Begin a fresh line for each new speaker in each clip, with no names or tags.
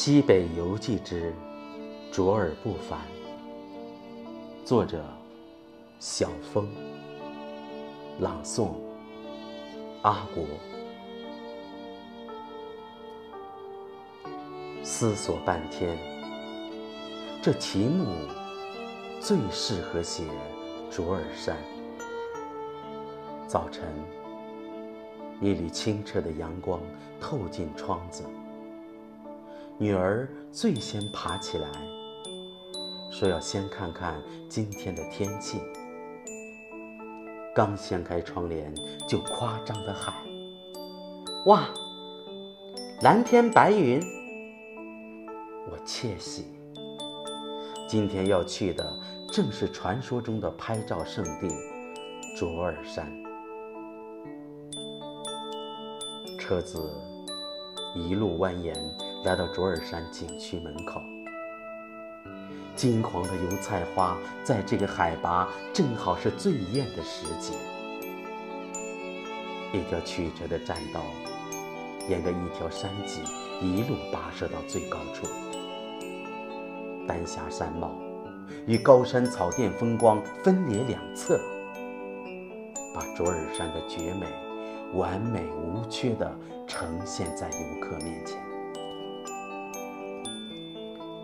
西北游记之卓尔不凡，作者小峰，朗诵阿国。思索半天，这题目最适合写卓尔山。早晨，一缕清澈的阳光透进窗子。女儿最先爬起来，说要先看看今天的天气。刚掀开窗帘，就夸张的喊：“哇，蓝天白云！”我窃喜，今天要去的正是传说中的拍照圣地卓尔山。车子一路蜿蜒。来到卓尔山景区门口，金黄的油菜花在这个海拔正好是最艳的时节。一条曲折的栈道，沿着一条山脊一路跋涉到最高处，丹霞山貌与高山草甸风光分列两侧，把卓尔山的绝美完美无缺地呈现在游客面前。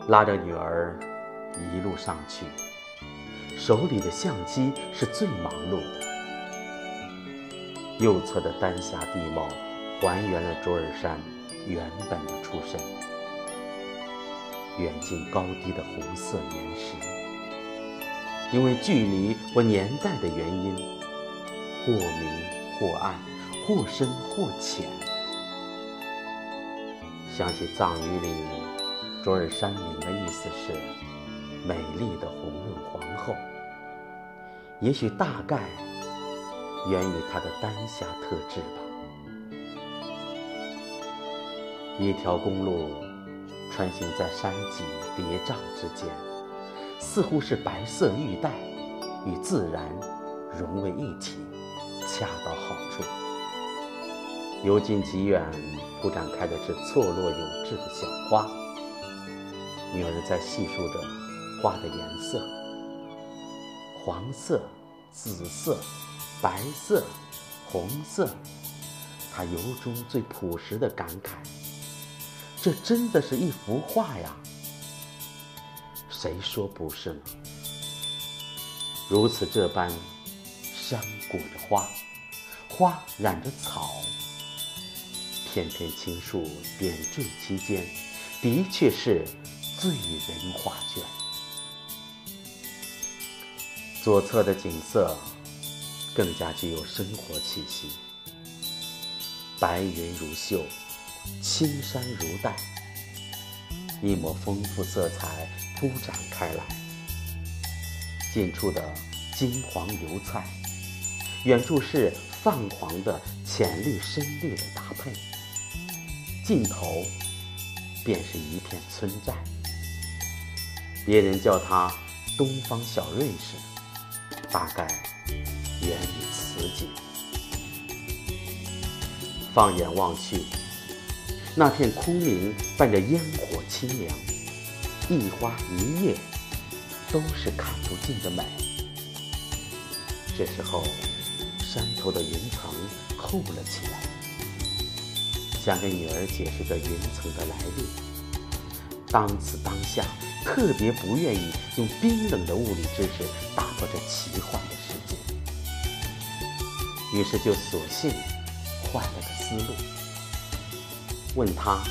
拉着女儿一路上去，手里的相机是最忙碌的。右侧的丹霞地貌还原了卓尔山原本的出身，远近高低的红色岩石，因为距离或年代的原因，或明或暗，或深或浅。想起藏语里。卓尔山名的意思是“美丽的红润皇后”，也许大概源于它的丹霞特质吧。一条公路穿行在山脊叠嶂之间，似乎是白色玉带，与自然融为一体，恰到好处。由近及远，铺展开的是错落有致的小花。女儿在细数着花的颜色：黄色、紫色、白色、红色。她由衷最朴实的感慨：这真的是一幅画呀！谁说不是呢？如此这般，山裹着花，花染着草，片片青树点缀其间，的确是。醉人画卷，左侧的景色更加具有生活气息。白云如绣，青山如黛，一抹丰富色彩铺展开来。近处的金黄油菜，远处是泛黄的浅绿深绿的搭配，尽头便是一片村寨。别人叫它“东方小瑞士”，大概源于此景。放眼望去，那片空明伴着烟火清凉，一花一叶都是看不尽的美。这时候，山头的云层厚了起来，想给女儿解释这云层的来历。当此当下。特别不愿意用冰冷的物理知识打破这奇幻的世界，于是就索性换了个思路，问他：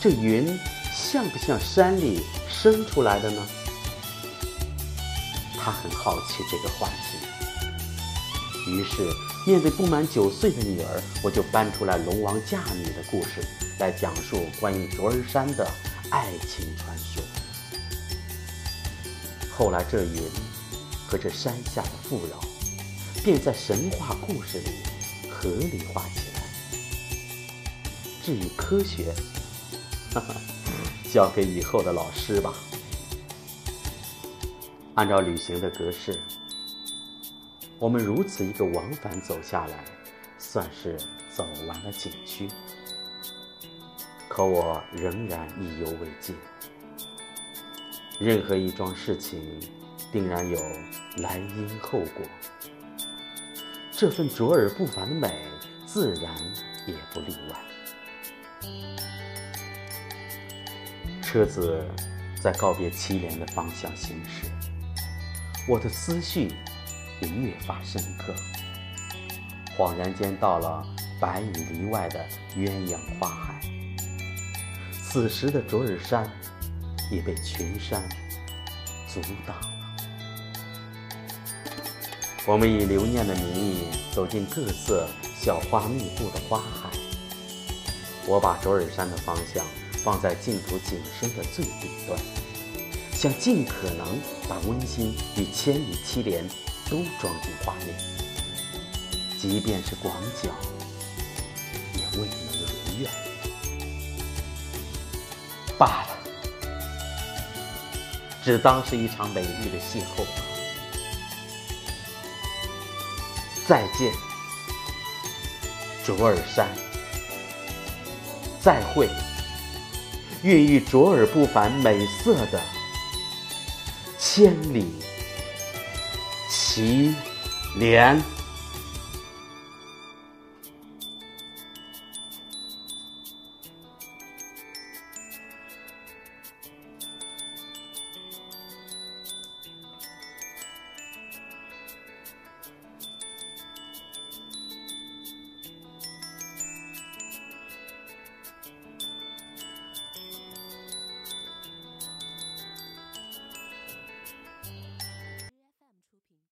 这云像不像山里生出来的呢？他很好奇这个话题，于是面对不满九岁的女儿，我就搬出来龙王嫁女的故事，来讲述关于卓尔山的爱情传说。后来，这云和这山下的富饶，便在神话故事里合理化起来。至于科学，哈哈，交给以后的老师吧。按照旅行的格式，我们如此一个往返走下来，算是走完了景区。可我仍然意犹未尽。任何一桩事情，定然有来因后果。这份卓尔不凡的美，自然也不例外。车子在告别祁连的方向行驶，我的思绪也越发深刻。恍然间，到了百里里外的鸳鸯花海。此时的卓尔山也被群山阻挡了。我们以留念的名义走进各色小花密布的花海。我把卓尔山的方向放在净土景深的最顶端，想尽可能把温馨与千里凄怜都装进画面。即便是广角，罢了，只当是一场美丽的邂逅吧。再见，卓尔山。再会，孕育卓尔不凡美色的千里祁连。